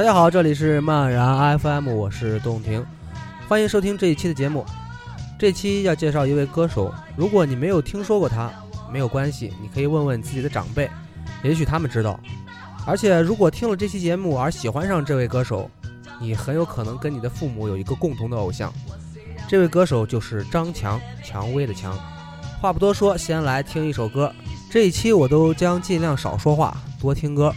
大家好这里是漫然 fm 我是洞庭欢迎收听这一期的节目。这期要介绍一位歌手如果你没有听说过他没有关系你可以问问自己的长辈也许他们知道。而且如果听了这期节目而喜欢上这位歌手你很有可能跟你的父母有一个共同的偶像。这位歌手就是张蔷蔷薇的蔷话不多说先来听一首歌。这一期我都将尽量少说话多听歌。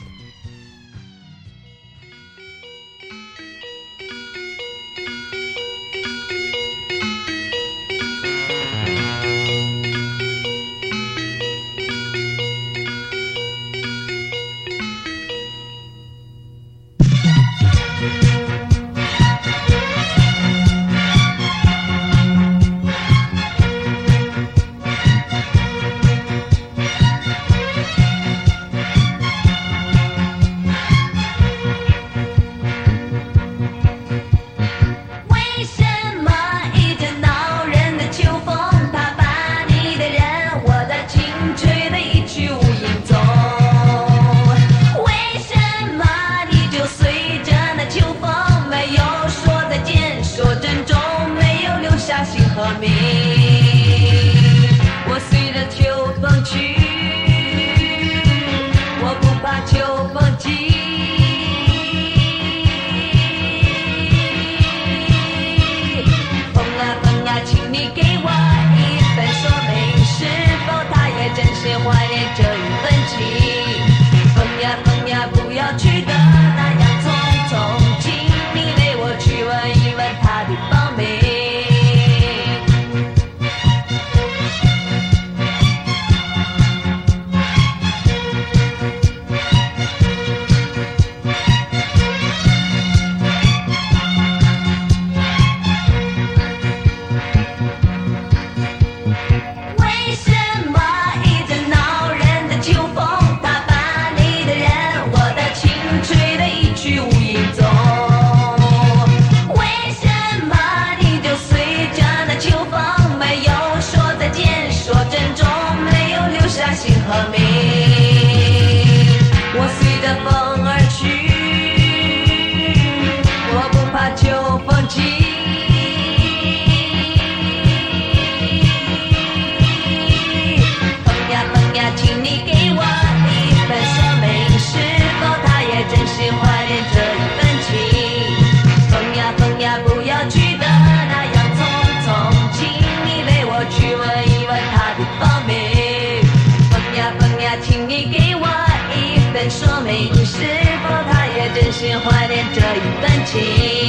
是怀念这一份情。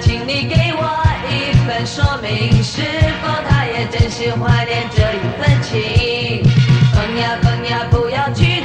请你给我一份说明，是否他也真心怀念这一份情？风呀风呀，不要去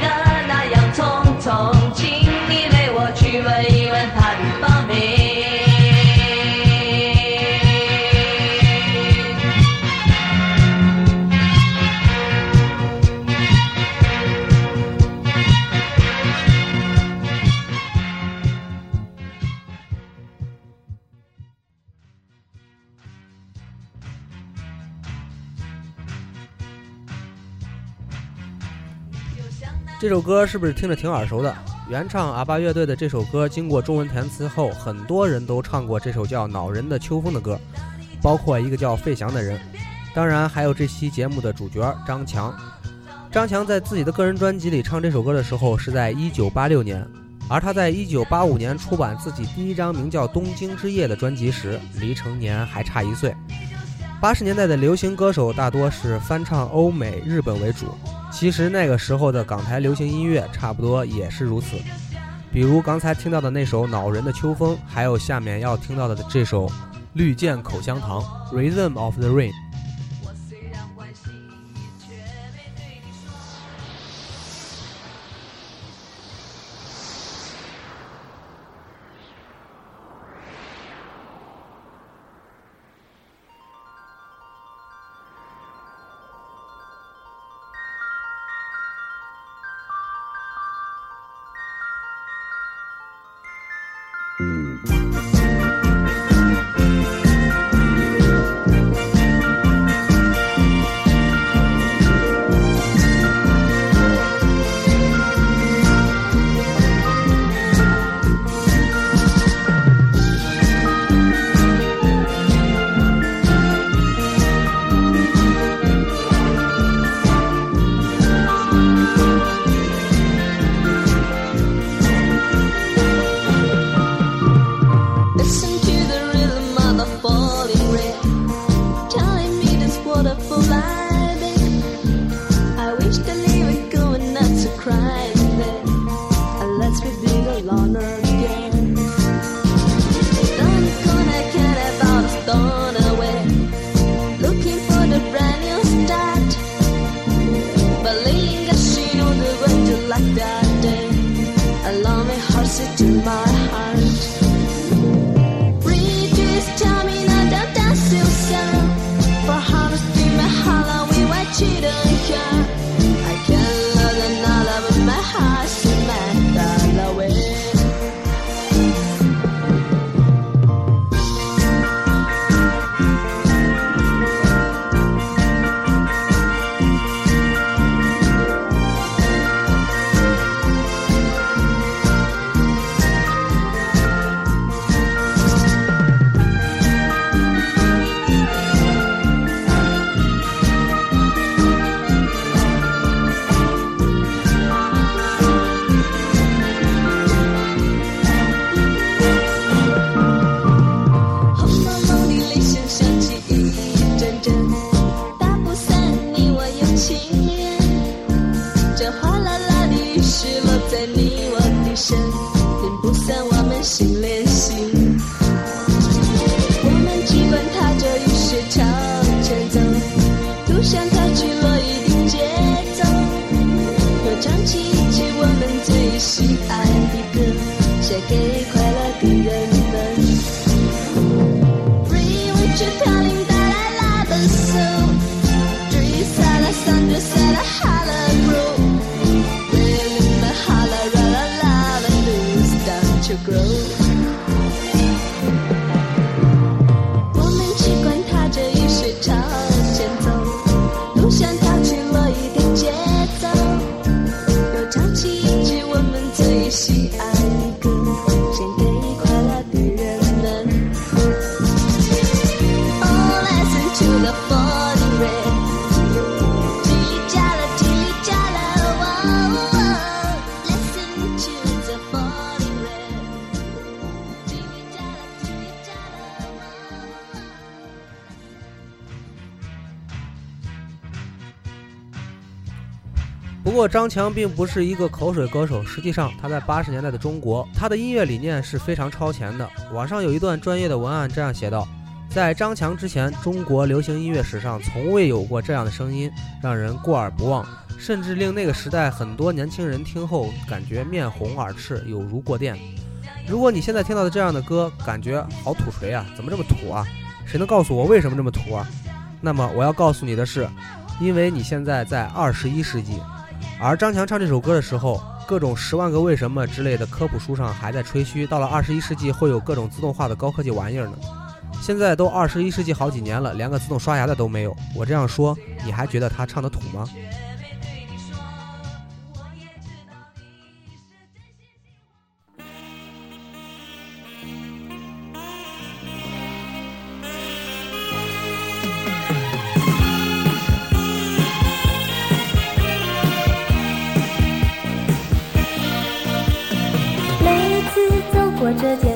这首歌是不是听着挺耳熟的？原唱阿巴乐队的这首歌经过中文填词后，很多人都唱过这首叫《恼人的秋风》的歌，包括一个叫费翔的人，当然还有这期节目的主角张强。张强在自己的个人专辑里唱这首歌的时候是在1986年，而他在1985年出版自己第一张名叫《东京之夜》的专辑时，离成年还差一岁。八十年代的流行歌手大多是翻唱欧美、日本为主。其实那个时候的港台流行音乐差不多也是如此，比如刚才听到的那首《恼人的秋风》，还有下面要听到的这首《绿箭口香糖》（Rhythm of the Rain）。不过张强并不是一个口水歌手，实际上他在八十年代的中国，他的音乐理念是非常超前的。网上有一段专业的文案这样写道：在张强之前，中国流行音乐史上从未有过这样的声音，让人过耳不忘，甚至令那个时代很多年轻人听后感觉面红耳赤，有如过电。如果你现在听到的这样的歌，感觉好土锤啊，怎么这么土啊？谁能告诉我为什么这么土啊？那么我要告诉你的是，因为你现在在二十一世纪。而张强唱这首歌的时候，各种《十万个为什么》之类的科普书上还在吹嘘，到了二十一世纪会有各种自动化的高科技玩意儿呢。现在都二十一世纪好几年了，连个自动刷牙的都没有。我这样说，你还觉得他唱的土吗？这天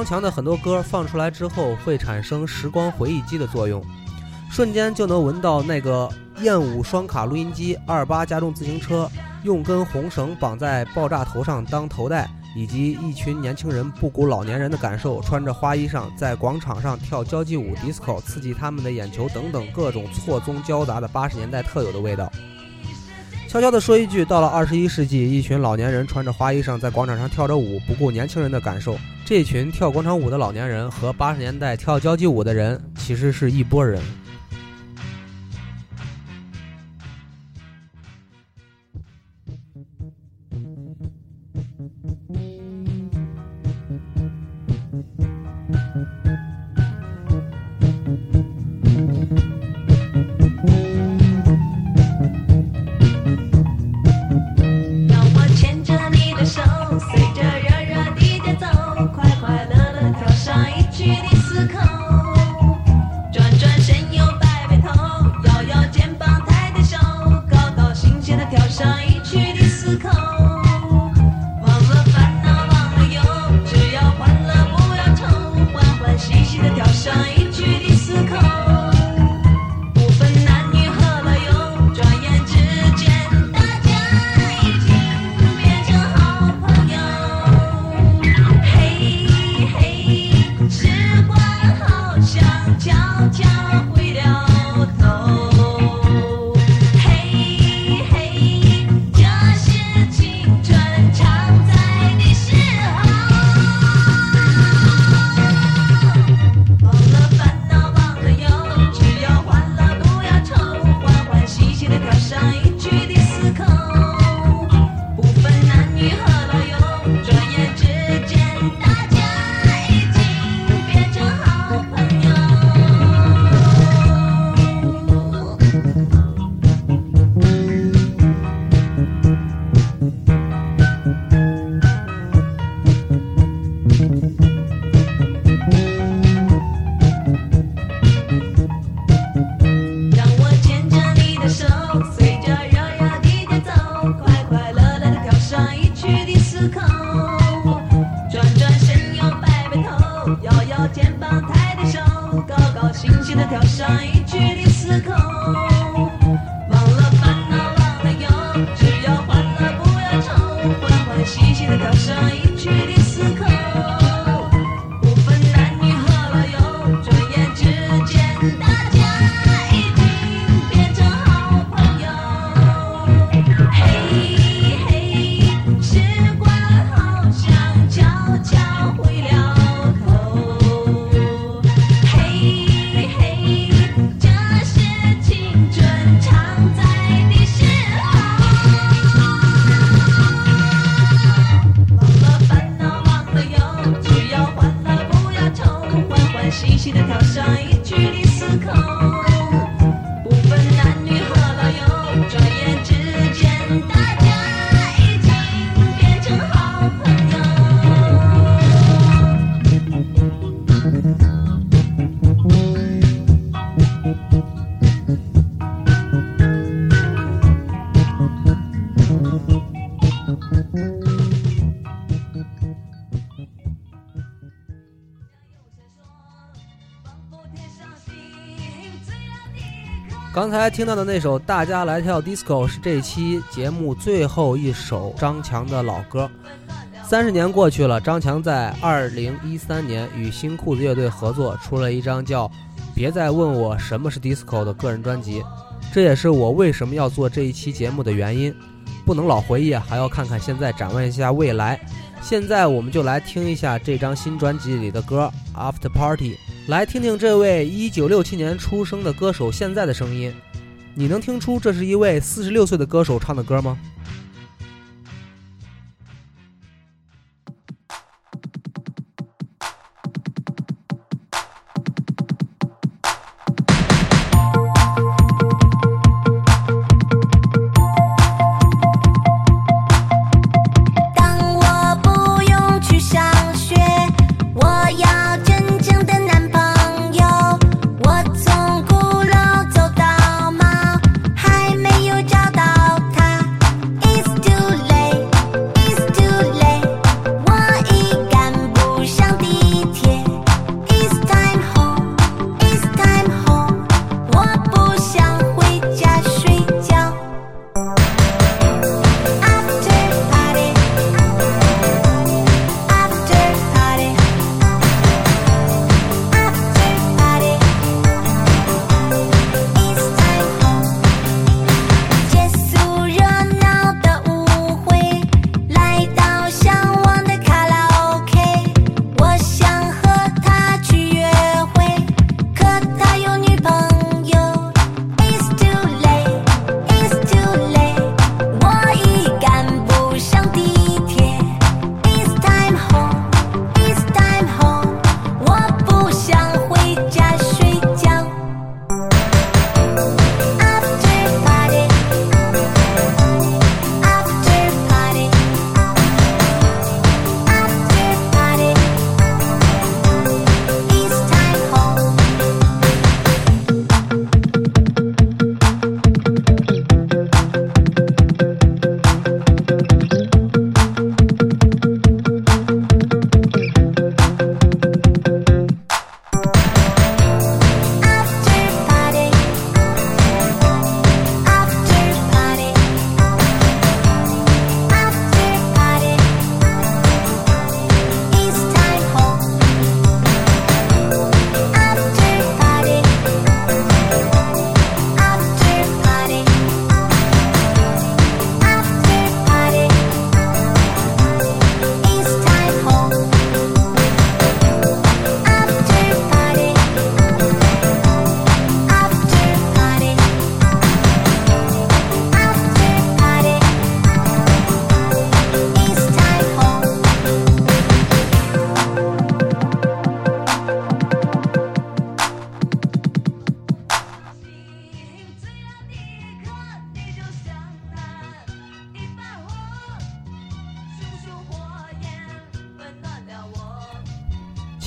张强的很多歌放出来之后，会产生时光回忆机的作用，瞬间就能闻到那个燕舞双卡录音机、二八加重自行车、用根红绳绑在爆炸头上当头带，以及一群年轻人不顾老年人的感受，穿着花衣裳在广场上跳交际舞、disco，刺激他们的眼球等等各种错综交杂的八十年代特有的味道。悄悄地说一句，到了二十一世纪，一群老年人穿着花衣裳在广场上跳着舞，不顾年轻人的感受。这群跳广场舞的老年人和八十年代跳交际舞的人其实是一拨人。刚才听到的那首《大家来跳 disco》是这期节目最后一首张强的老歌。三十年过去了，张强在二零一三年与新裤子乐队合作，出了一张叫《别再问我什么是 disco》的个人专辑。这也是我为什么要做这一期节目的原因。不能老回忆，还要看看现在，展望一下未来。现在我们就来听一下这张新专辑里的歌《After Party》。来听听这位一九六七年出生的歌手现在的声音。你能听出这是一位四十六岁的歌手唱的歌吗？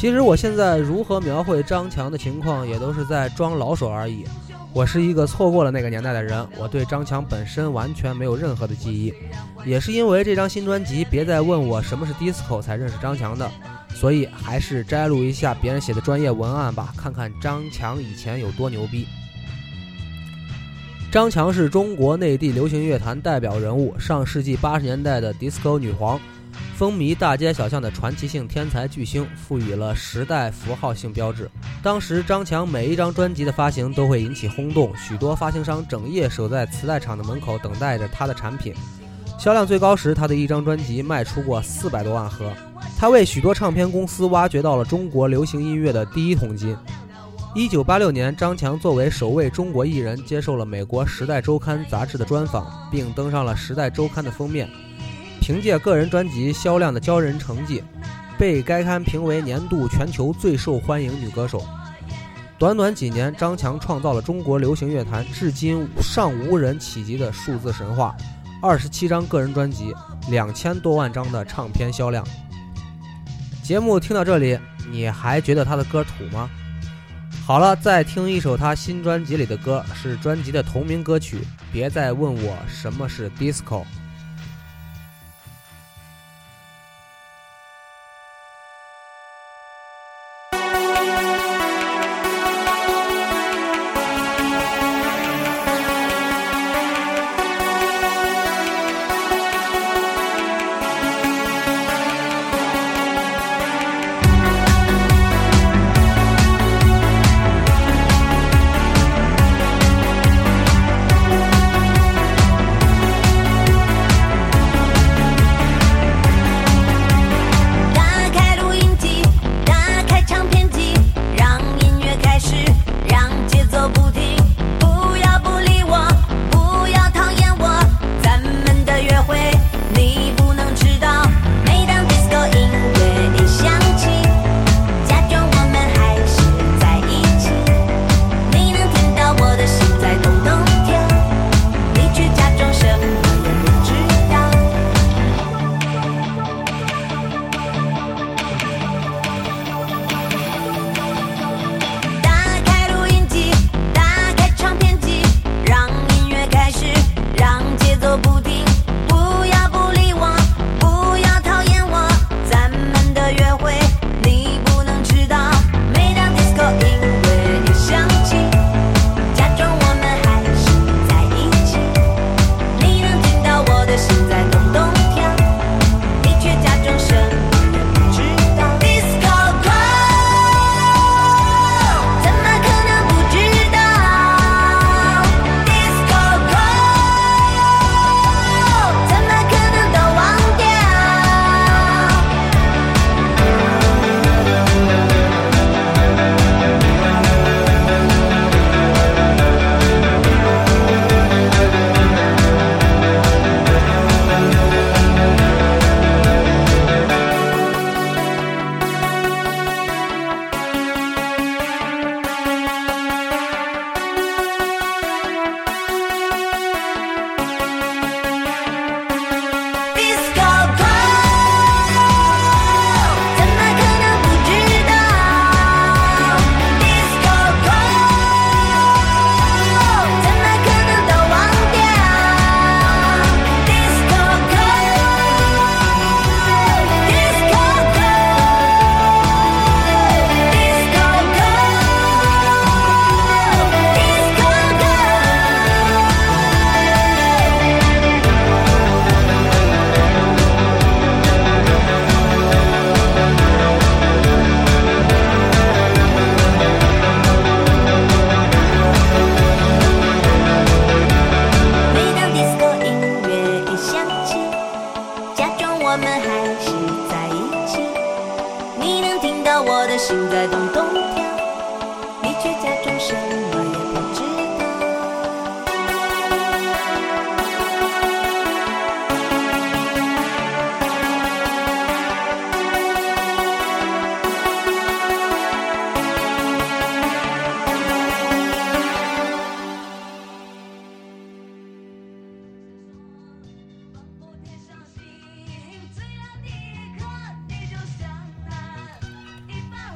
其实我现在如何描绘张强的情况，也都是在装老手而已。我是一个错过了那个年代的人，我对张强本身完全没有任何的记忆，也是因为这张新专辑《别再问我什么是 disco》才认识张强的，所以还是摘录一下别人写的专业文案吧，看看张强以前有多牛逼。张强是中国内地流行乐坛代表人物，上世纪八十年代的 disco 女皇，风靡大街小巷的传奇性天才巨星，赋予了时代符号性标志。当时张强每一张专辑的发行都会引起轰动，许多发行商整夜守在磁带厂的门口等待着他的产品。销量最高时，他的一张专辑卖出过四百多万盒。他为许多唱片公司挖掘到了中国流行音乐的第一桶金。一九八六年，张强作为首位中国艺人，接受了美国《时代周刊》杂志的专访，并登上了《时代周刊》的封面。凭借个人专辑销量的骄人成绩，被该刊评为年度全球最受欢迎女歌手。短短几年，张强创造了中国流行乐坛至今尚无人企及的数字神话：二十七张个人专辑，两千多万张的唱片销量。节目听到这里，你还觉得他的歌土吗？好了，再听一首他新专辑里的歌，是专辑的同名歌曲。别再问我什么是 disco。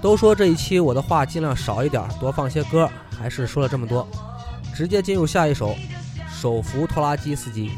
都说这一期我的话尽量少一点，多放些歌，还是说了这么多，直接进入下一首，手扶拖拉机司机。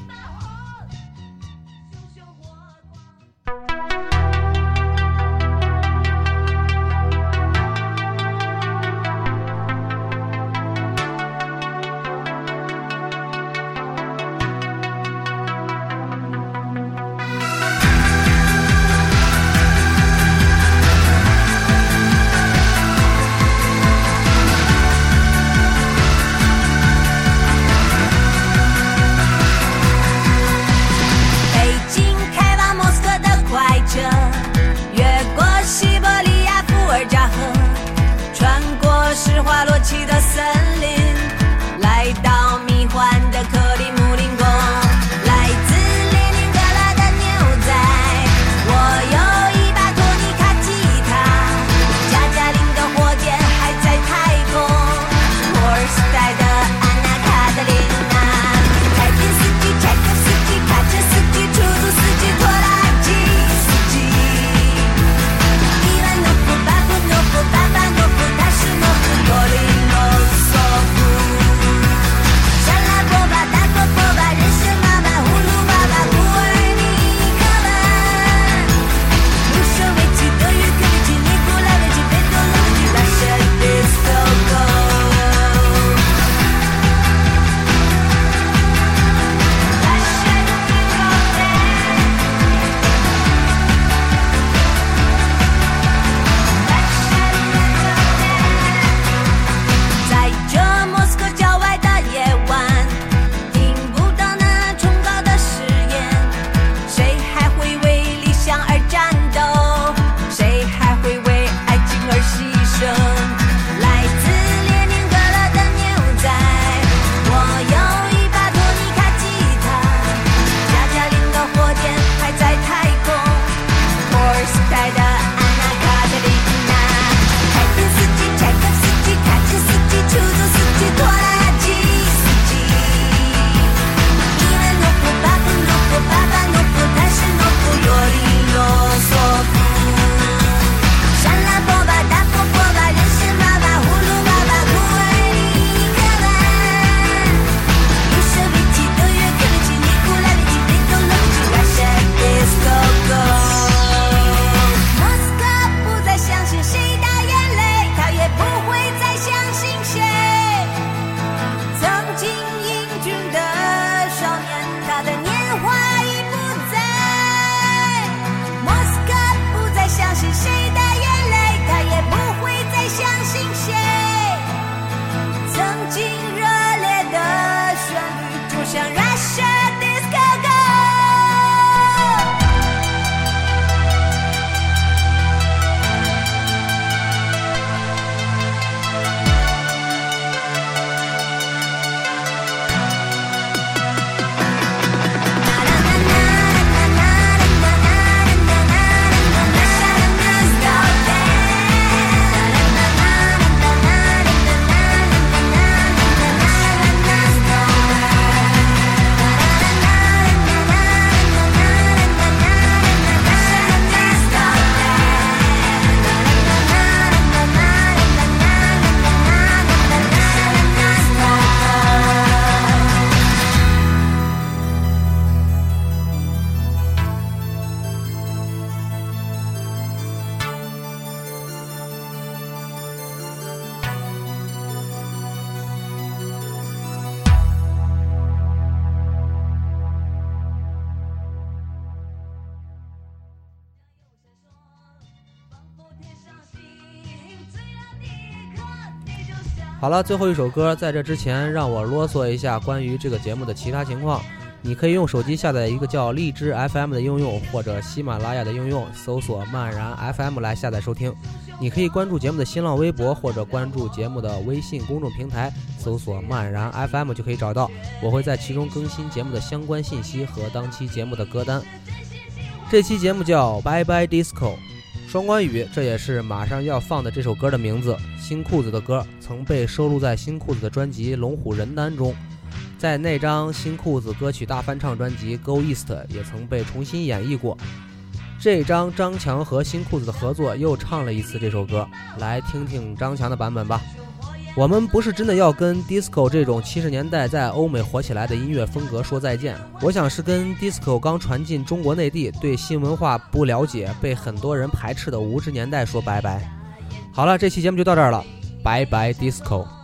最后一首歌，在这之前，让我啰嗦一下关于这个节目的其他情况。你可以用手机下载一个叫荔枝 FM 的应用，或者喜马拉雅的应用，搜索“漫然 FM” 来下载收听。你可以关注节目的新浪微博，或者关注节目的微信公众平台，搜索“漫然 FM” 就可以找到。我会在其中更新节目的相关信息和当期节目的歌单。这期节目叫《Bye Bye Disco》，双关语，这也是马上要放的这首歌的名字。新裤子的歌曾被收录在新裤子的专辑《龙虎人丹》中，在那张新裤子歌曲大翻唱专辑《Go East》也曾被重新演绎过。这张张强和新裤子的合作又唱了一次这首歌，来听听张强的版本吧。我们不是真的要跟 disco 这种七十年代在欧美火起来的音乐风格说再见，我想是跟 disco 刚传进中国内地、对新文化不了解、被很多人排斥的无知年代说拜拜。好了，这期节目就到这儿了，拜拜 disco。